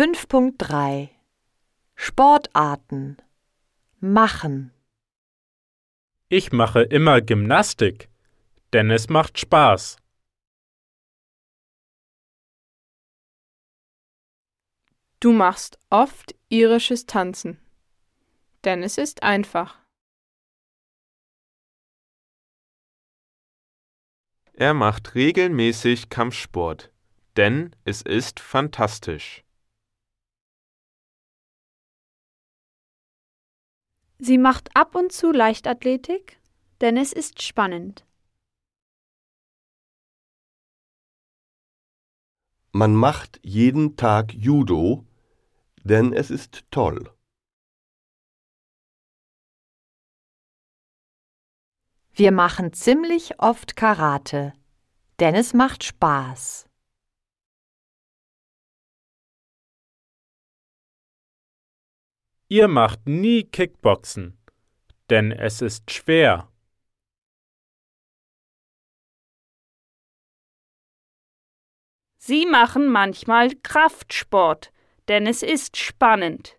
5.3 Sportarten Machen Ich mache immer Gymnastik, denn es macht Spaß. Du machst oft irisches Tanzen, denn es ist einfach. Er macht regelmäßig Kampfsport, denn es ist fantastisch. Sie macht ab und zu Leichtathletik, denn es ist spannend. Man macht jeden Tag Judo, denn es ist toll. Wir machen ziemlich oft Karate, denn es macht Spaß. Ihr macht nie Kickboxen, denn es ist schwer. Sie machen manchmal Kraftsport, denn es ist spannend.